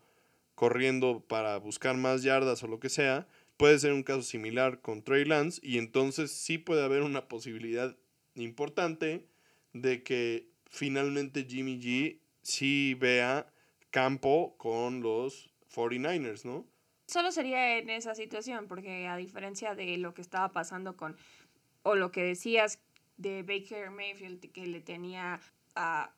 corriendo para buscar más yardas o lo que sea, puede ser un caso similar con Trey Lance y entonces sí puede haber una posibilidad importante de que finalmente Jimmy G sí vea campo con los 49ers, ¿no? Solo sería en esa situación, porque a diferencia de lo que estaba pasando con, o lo que decías de Baker Mayfield, que le tenía a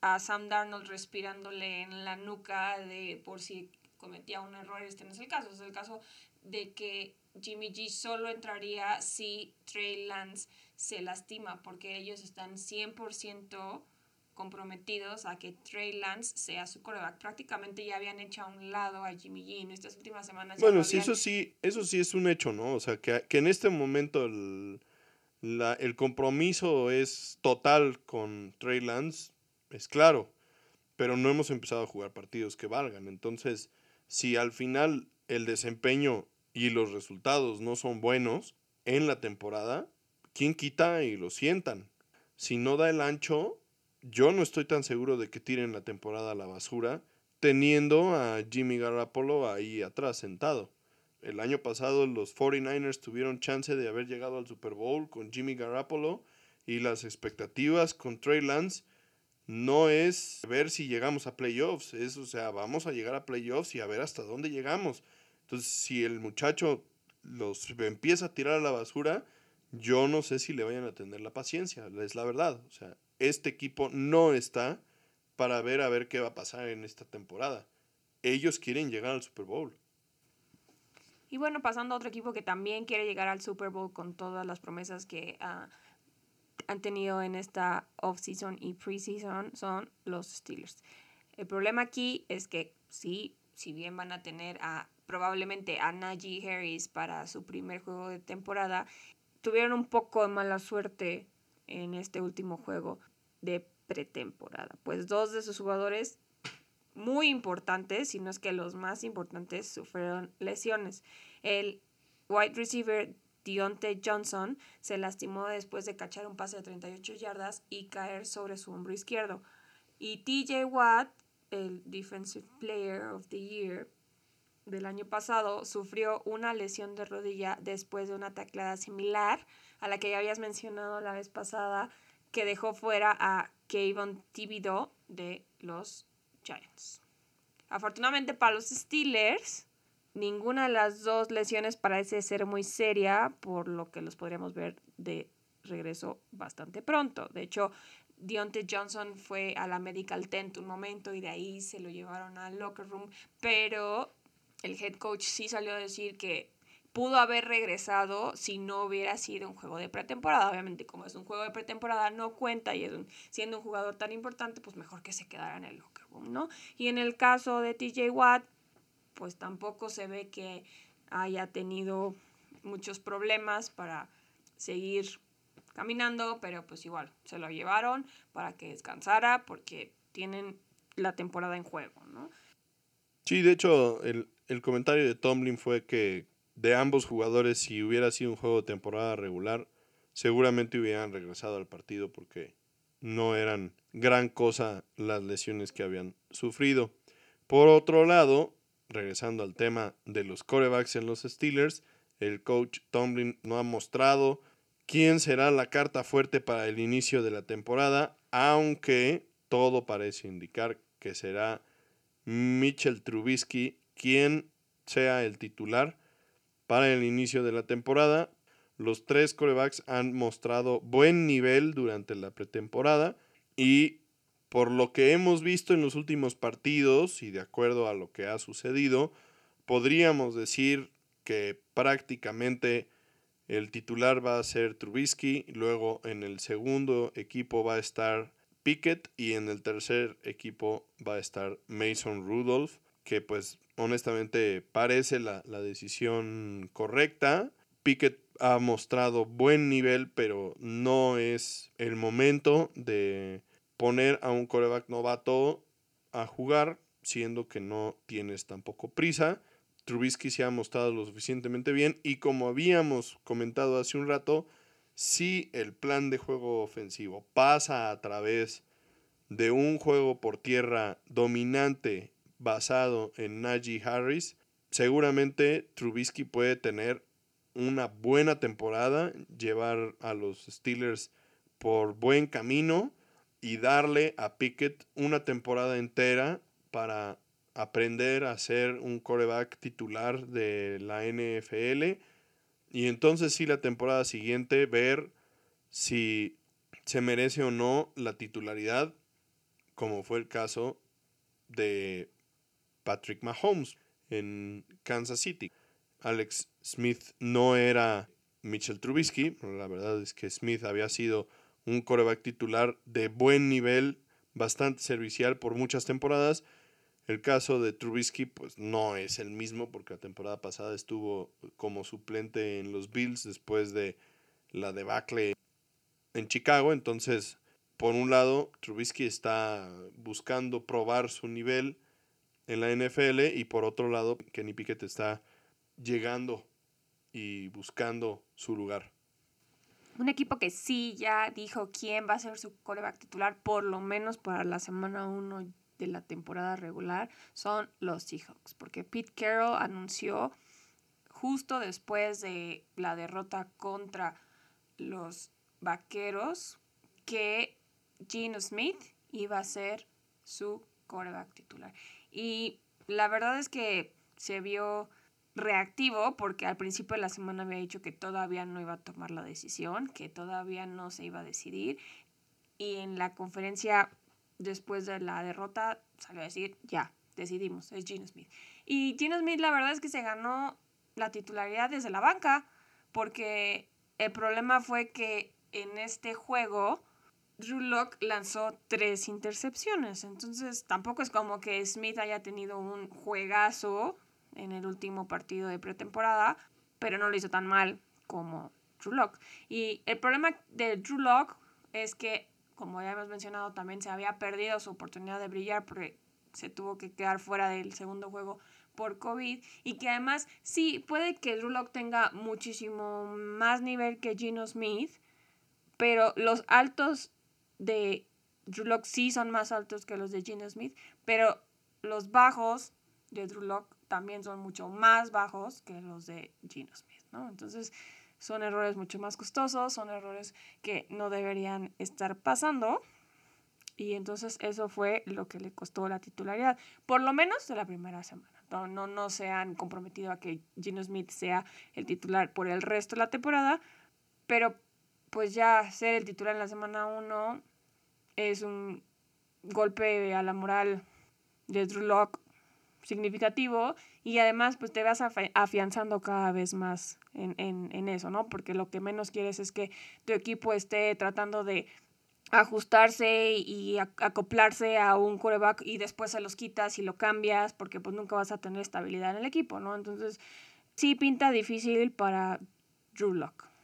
a Sam Darnold respirándole en la nuca de por si cometía un error, este no es el caso, es el caso de que Jimmy G solo entraría si Trey Lance se lastima, porque ellos están 100% comprometidos a que Trey Lance sea su coreback. Prácticamente ya habían hecho a un lado a Jimmy G en estas últimas semanas. Bueno, sí, eso sí, eso sí es un hecho, ¿no? O sea, que, que en este momento el, la, el compromiso es total con Trey Lance, es claro, pero no hemos empezado a jugar partidos que valgan. Entonces, si al final el desempeño y los resultados no son buenos en la temporada, ¿quién quita y lo sientan? Si no da el ancho, yo no estoy tan seguro de que tiren la temporada a la basura, teniendo a Jimmy Garoppolo ahí atrás sentado. El año pasado los 49ers tuvieron chance de haber llegado al Super Bowl con Jimmy Garoppolo y las expectativas con Trey Lance no es ver si llegamos a playoffs, es, o sea, vamos a llegar a playoffs y a ver hasta dónde llegamos. Entonces, si el muchacho los empieza a tirar a la basura, yo no sé si le vayan a tener la paciencia, es la verdad. O sea, este equipo no está para ver a ver qué va a pasar en esta temporada. Ellos quieren llegar al Super Bowl. Y bueno, pasando a otro equipo que también quiere llegar al Super Bowl con todas las promesas que uh, han tenido en esta off-season y pre-season son los Steelers. El problema aquí es que sí, si bien van a tener a probablemente a Najee Harris para su primer juego de temporada, tuvieron un poco de mala suerte en este último juego de pretemporada. Pues dos de sus jugadores muy importantes, si no es que los más importantes, sufrieron lesiones. El wide receiver Deontay Johnson se lastimó después de cachar un pase de 38 yardas y caer sobre su hombro izquierdo. Y TJ Watt, el Defensive Player of the Year del año pasado, sufrió una lesión de rodilla después de una tacleada similar a la que ya habías mencionado la vez pasada, que dejó fuera a Kayvon Thibodeau de los Giants. Afortunadamente para los Steelers, ninguna de las dos lesiones parece ser muy seria, por lo que los podríamos ver de regreso bastante pronto. De hecho, Deontay Johnson fue a la medical tent un momento y de ahí se lo llevaron al locker room, pero el head coach sí salió a decir que pudo haber regresado si no hubiera sido un juego de pretemporada. Obviamente, como es un juego de pretemporada, no cuenta y es siendo un jugador tan importante, pues mejor que se quedara en el locker room, ¿no? Y en el caso de TJ Watt, pues tampoco se ve que haya tenido muchos problemas para seguir caminando, pero pues igual se lo llevaron para que descansara porque tienen la temporada en juego, ¿no? Sí, de hecho, el, el comentario de Tomlin fue que de ambos jugadores, si hubiera sido un juego de temporada regular, seguramente hubieran regresado al partido porque no eran gran cosa las lesiones que habían sufrido. Por otro lado, regresando al tema de los corebacks en los Steelers, el coach Tomlin no ha mostrado quién será la carta fuerte para el inicio de la temporada, aunque todo parece indicar que será Mitchell Trubisky quien sea el titular para el inicio de la temporada. Los tres corebacks han mostrado buen nivel durante la pretemporada y por lo que hemos visto en los últimos partidos y de acuerdo a lo que ha sucedido, podríamos decir que prácticamente el titular va a ser Trubisky, luego en el segundo equipo va a estar Pickett y en el tercer equipo va a estar Mason Rudolph, que pues honestamente parece la, decisión correcta. Pickett ha mostrado buen nivel, pero no es el momento de poner a un coreback novato a jugar, siendo que no tienes tampoco prisa. Trubisky se ha mostrado lo suficientemente bien y como habíamos comentado hace un rato, si el plan de juego ofensivo pasa a través de un juego por tierra dominante basado en Najee Harris, seguramente Trubisky puede tener una buena temporada, llevar a los Steelers por buen camino y darle a Pickett una temporada entera para aprender a ser un coreback titular de la NFL y entonces sí la temporada siguiente ver si se merece o no la titularidad como fue el caso de Patrick Mahomes en Kansas City. Alex Smith no era Mitchell Trubisky, la verdad es que Smith había sido un coreback titular de buen nivel bastante servicial por muchas temporadas. El caso de Trubisky pues no es el mismo porque la temporada pasada estuvo como suplente en los Bills después de la debacle en Chicago. Entonces, por un lado, Trubisky está buscando probar su nivel en la NFL y por otro lado, Kenny Pickett está llegando y buscando su lugar. Un equipo que sí ya dijo quién va a ser su coreback titular, por lo menos para la semana 1 de la temporada regular, son los Seahawks. Porque Pete Carroll anunció justo después de la derrota contra los Vaqueros que Gino Smith iba a ser su coreback titular. Y la verdad es que se vio reactivo porque al principio de la semana había dicho que todavía no iba a tomar la decisión, que todavía no se iba a decidir. Y en la conferencia después de la derrota salió a decir, ya, decidimos, es Gino Smith. Y Gino Smith la verdad es que se ganó la titularidad desde la banca porque el problema fue que en este juego Drew Locke lanzó tres intercepciones. Entonces tampoco es como que Smith haya tenido un juegazo en el último partido de pretemporada, pero no lo hizo tan mal como Drew Locke. Y el problema de Drew Locke es que, como ya hemos mencionado, también se había perdido su oportunidad de brillar porque se tuvo que quedar fuera del segundo juego por COVID y que además sí puede que Drew Locke tenga muchísimo más nivel que Gino Smith, pero los altos de Drew Locke sí son más altos que los de Gino Smith, pero los bajos de Drew Locke también son mucho más bajos que los de Gino Smith, ¿no? Entonces son errores mucho más costosos, son errores que no deberían estar pasando. Y entonces eso fue lo que le costó la titularidad, por lo menos de la primera semana. No, no, no se han comprometido a que Gino Smith sea el titular por el resto de la temporada, pero pues ya ser el titular en la semana 1 es un golpe a la moral de Drew Locke significativo y además pues te vas afianzando cada vez más en, en, en, eso, ¿no? Porque lo que menos quieres es que tu equipo esté tratando de ajustarse y acoplarse a un coreback y después se los quitas y lo cambias porque pues nunca vas a tener estabilidad en el equipo, ¿no? Entonces sí pinta difícil para Drew Lock.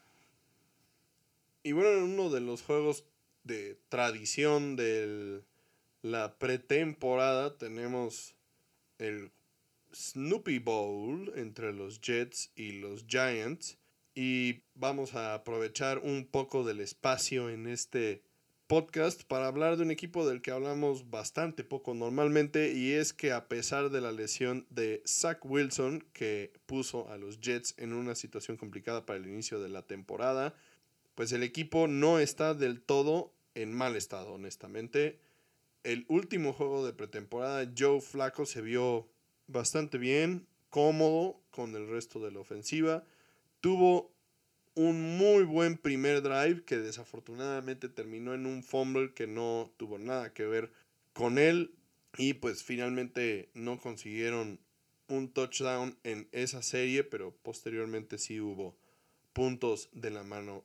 Y bueno, en uno de los juegos de tradición de la pretemporada tenemos el Snoopy Bowl entre los Jets y los Giants. Y vamos a aprovechar un poco del espacio en este podcast para hablar de un equipo del que hablamos bastante poco normalmente y es que a pesar de la lesión de Zach Wilson que puso a los Jets en una situación complicada para el inicio de la temporada, pues el equipo no está del todo en mal estado, honestamente el último juego de pretemporada, Joe Flaco se vio bastante bien, cómodo con el resto de la ofensiva. Tuvo un muy buen primer drive que desafortunadamente terminó en un fumble que no tuvo nada que ver con él. Y pues finalmente no consiguieron un touchdown en esa serie, pero posteriormente sí hubo puntos de la mano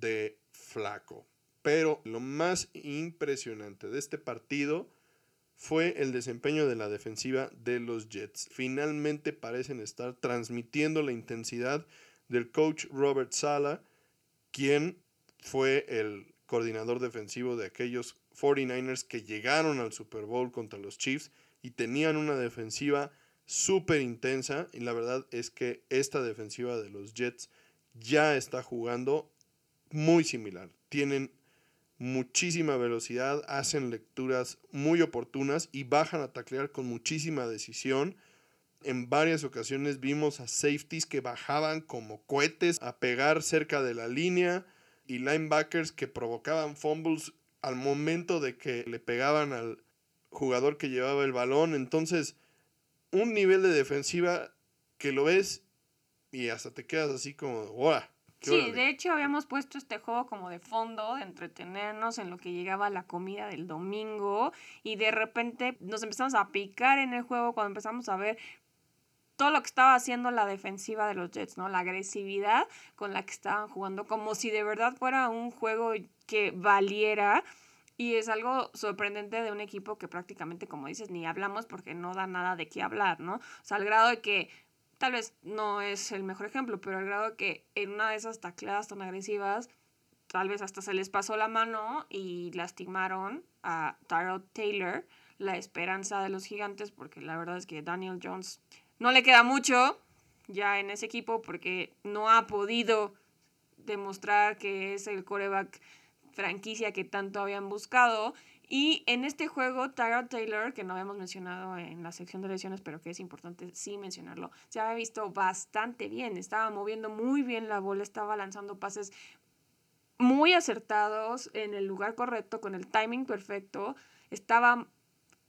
de Flaco. Pero lo más impresionante de este partido fue el desempeño de la defensiva de los Jets. Finalmente parecen estar transmitiendo la intensidad del coach Robert Sala, quien fue el coordinador defensivo de aquellos 49ers que llegaron al Super Bowl contra los Chiefs y tenían una defensiva súper intensa y la verdad es que esta defensiva de los Jets ya está jugando muy similar. Tienen muchísima velocidad, hacen lecturas muy oportunas y bajan a taclear con muchísima decisión. En varias ocasiones vimos a safeties que bajaban como cohetes a pegar cerca de la línea y linebackers que provocaban fumbles al momento de que le pegaban al jugador que llevaba el balón. Entonces, un nivel de defensiva que lo ves y hasta te quedas así como, ¡guau! Sí, de hecho habíamos puesto este juego como de fondo, de entretenernos en lo que llegaba la comida del domingo y de repente nos empezamos a picar en el juego cuando empezamos a ver todo lo que estaba haciendo la defensiva de los Jets, ¿no? La agresividad con la que estaban jugando, como si de verdad fuera un juego que valiera Y es algo sorprendente de un equipo que prácticamente, como dices, ni hablamos porque no da nada de qué hablar, ¿no? O sea, al grado de que tal vez no es el mejor ejemplo, pero al grado que en una de esas tacleadas tan agresivas, tal vez hasta se les pasó la mano y lastimaron a Tyrell Taylor, la esperanza de los gigantes, porque la verdad es que Daniel Jones no le queda mucho ya en ese equipo porque no ha podido demostrar que es el coreback franquicia que tanto habían buscado. Y en este juego, Tyrod Taylor, que no habíamos mencionado en la sección de lesiones, pero que es importante sí mencionarlo, se había visto bastante bien. Estaba moviendo muy bien la bola, estaba lanzando pases muy acertados en el lugar correcto, con el timing perfecto. Estaba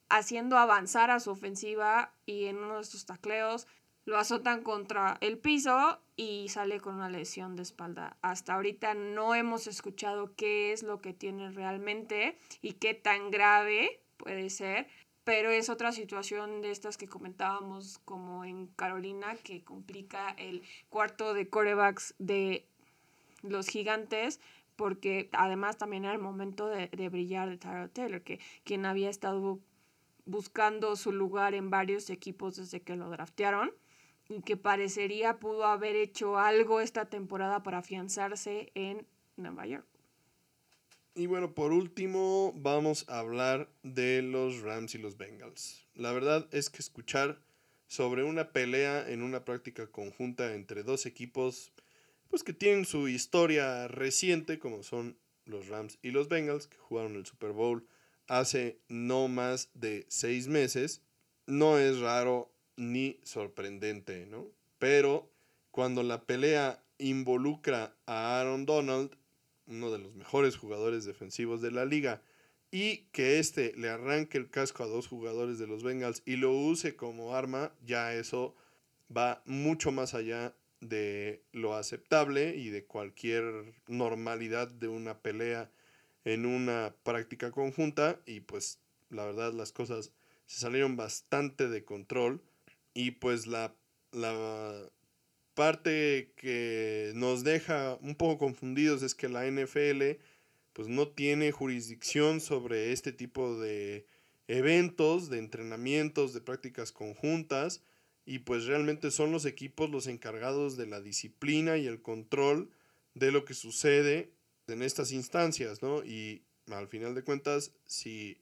haciendo avanzar a su ofensiva y en uno de estos tacleos lo azotan contra el piso y sale con una lesión de espalda. Hasta ahorita no hemos escuchado qué es lo que tiene realmente y qué tan grave puede ser, pero es otra situación de estas que comentábamos como en Carolina que complica el cuarto de corebacks de los gigantes porque además también era el momento de, brillar de Tyrell Taylor, que quien había estado buscando su lugar en varios equipos desde que lo draftearon y que parecería pudo haber hecho algo esta temporada para afianzarse en Nueva York. Y bueno, por último vamos a hablar de los Rams y los Bengals. La verdad es que escuchar sobre una pelea en una práctica conjunta entre dos equipos pues que tienen su historia reciente como son los Rams y los Bengals que jugaron el Super Bowl hace no más de seis meses no es raro ni sorprendente, ¿no? Pero cuando la pelea involucra a Aaron Donald, uno de los mejores jugadores defensivos de la liga, y que éste le arranque el casco a dos jugadores de los Bengals y lo use como arma, ya eso va mucho más allá de lo aceptable y de cualquier normalidad de una pelea en una práctica conjunta y pues la verdad las cosas se salieron bastante de control y pues la, parte que nos deja un poco confundidos es que la NFL pues no tiene jurisdicción sobre este tipo de eventos, de entrenamientos, de prácticas conjuntas y pues realmente son los equipos los encargados de la disciplina y el control de lo que sucede en estas instancias, ¿no? Y al final de cuentas, si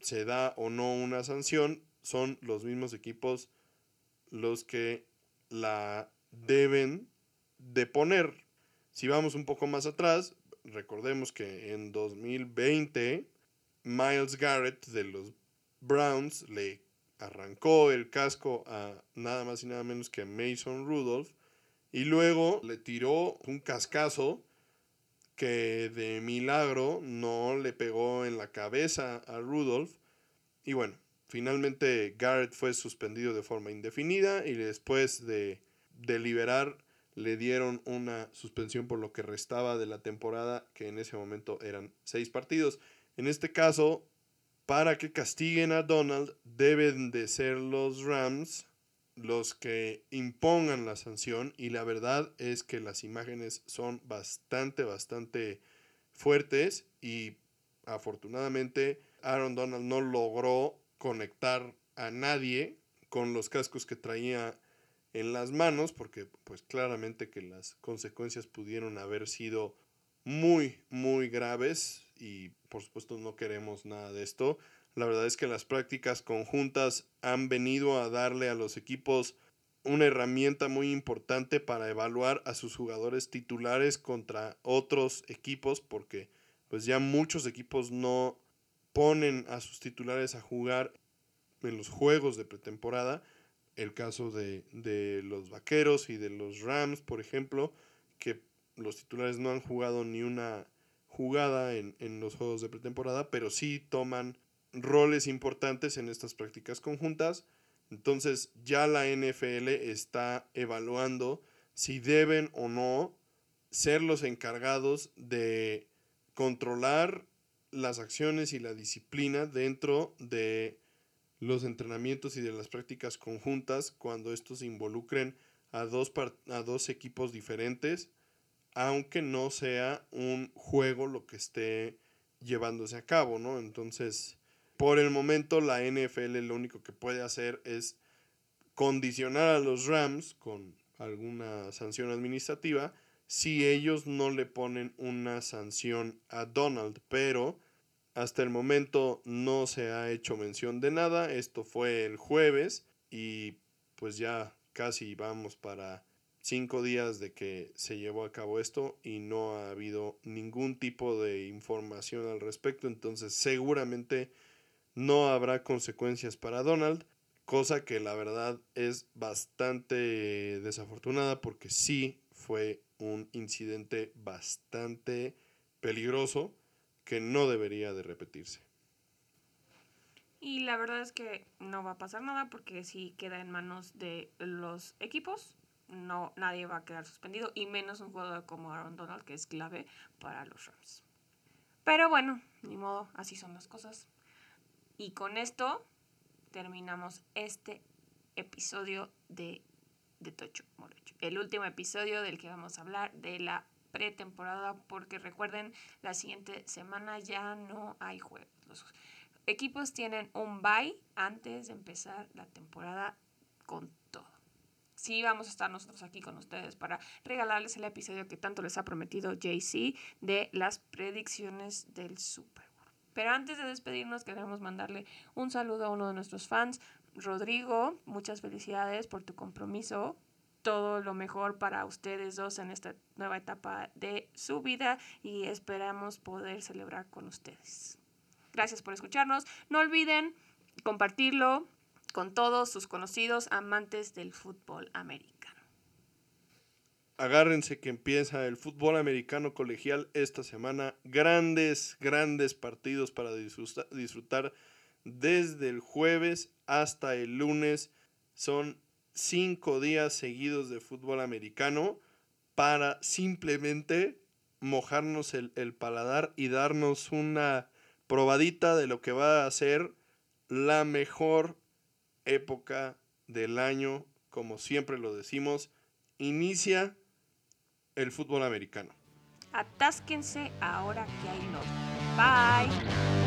se da o no una sanción, son los mismos equipos los que la deben de poner. Si vamos un poco más atrás, recordemos que en 2020 Miles Garrett de los Browns le arrancó el casco a nada más y nada menos que a Mason Rudolph y luego le tiró un cascazo que de milagro no le pegó en la cabeza a Rudolph y bueno, Finalmente Garrett fue suspendido de forma indefinida y después de deliberar le dieron una suspensión por lo que restaba de la temporada, que en ese momento eran seis partidos. En este caso, para que castiguen a Donald, deben de ser los Rams los que impongan la sanción y la verdad es que las imágenes son bastante, bastante fuertes y afortunadamente Aaron Donald no logró conectar a nadie con los cascos que traía en las manos, porque pues claramente que las consecuencias pudieron haber sido muy, muy graves y por supuesto no queremos nada de esto. La verdad es que las prácticas conjuntas han venido a darle a los equipos una herramienta muy importante para evaluar a sus jugadores titulares contra otros equipos, porque pues ya muchos equipos no ponen a sus titulares a jugar en los juegos de pretemporada. El caso de, los Vaqueros y de los Rams, por ejemplo, que los titulares no han jugado ni una jugada en, en los juegos de pretemporada, pero sí toman roles importantes en estas prácticas conjuntas. Entonces ya la NFL está evaluando si deben o no ser los encargados de controlar las acciones y la disciplina dentro de los entrenamientos y de las prácticas conjuntas cuando estos involucren a dos, a dos equipos diferentes, aunque no sea un juego lo que esté llevándose a cabo, ¿no? Entonces, por el momento la NFL lo único que puede hacer es condicionar a los Rams con alguna sanción administrativa si ellos no le ponen una sanción a Donald, pero hasta el momento no se ha hecho mención de nada, esto fue el jueves y pues ya casi vamos para cinco días de que se llevó a cabo esto y no ha habido ningún tipo de información al respecto, entonces seguramente no habrá consecuencias para Donald, cosa que la verdad es bastante desafortunada porque sí fue un incidente bastante peligroso que no debería de repetirse. Y la verdad es que no va a pasar nada porque si queda en manos de los equipos, no nadie va a quedar suspendido y menos un jugador como Aaron Donald que es clave para los Rams. Pero bueno, ni modo, así son las cosas. Y con esto terminamos este episodio de, de Tocho Morocho. El último episodio del que vamos a hablar de la pretemporada porque recuerden, la siguiente semana ya no hay juegos. Los equipos tienen un bye antes de empezar la temporada con todo sí vamos a estar nosotros aquí con ustedes para regalarles el episodio que tanto les ha prometido JC de las predicciones del Super Bowl. Pero antes de despedirnos queremos mandarle un saludo a uno de nuestros fans, Rodrigo, muchas felicidades por tu compromiso. Todo lo mejor para ustedes dos en esta nueva etapa de su vida y esperamos poder celebrar con ustedes. Gracias por escucharnos. No olviden compartirlo, con todos sus conocidos amantes del fútbol americano. Agárrense que empieza el fútbol americano colegial esta semana. Grandes, grandes partidos para disfrutar desde el jueves hasta el lunes. Son cinco días seguidos de fútbol americano para simplemente mojarnos el, el, paladar y darnos una probadita de lo que va a ser la mejor época del año, como siempre lo decimos, inicia el fútbol americano. Atásquense ahora que hay norte. Bye.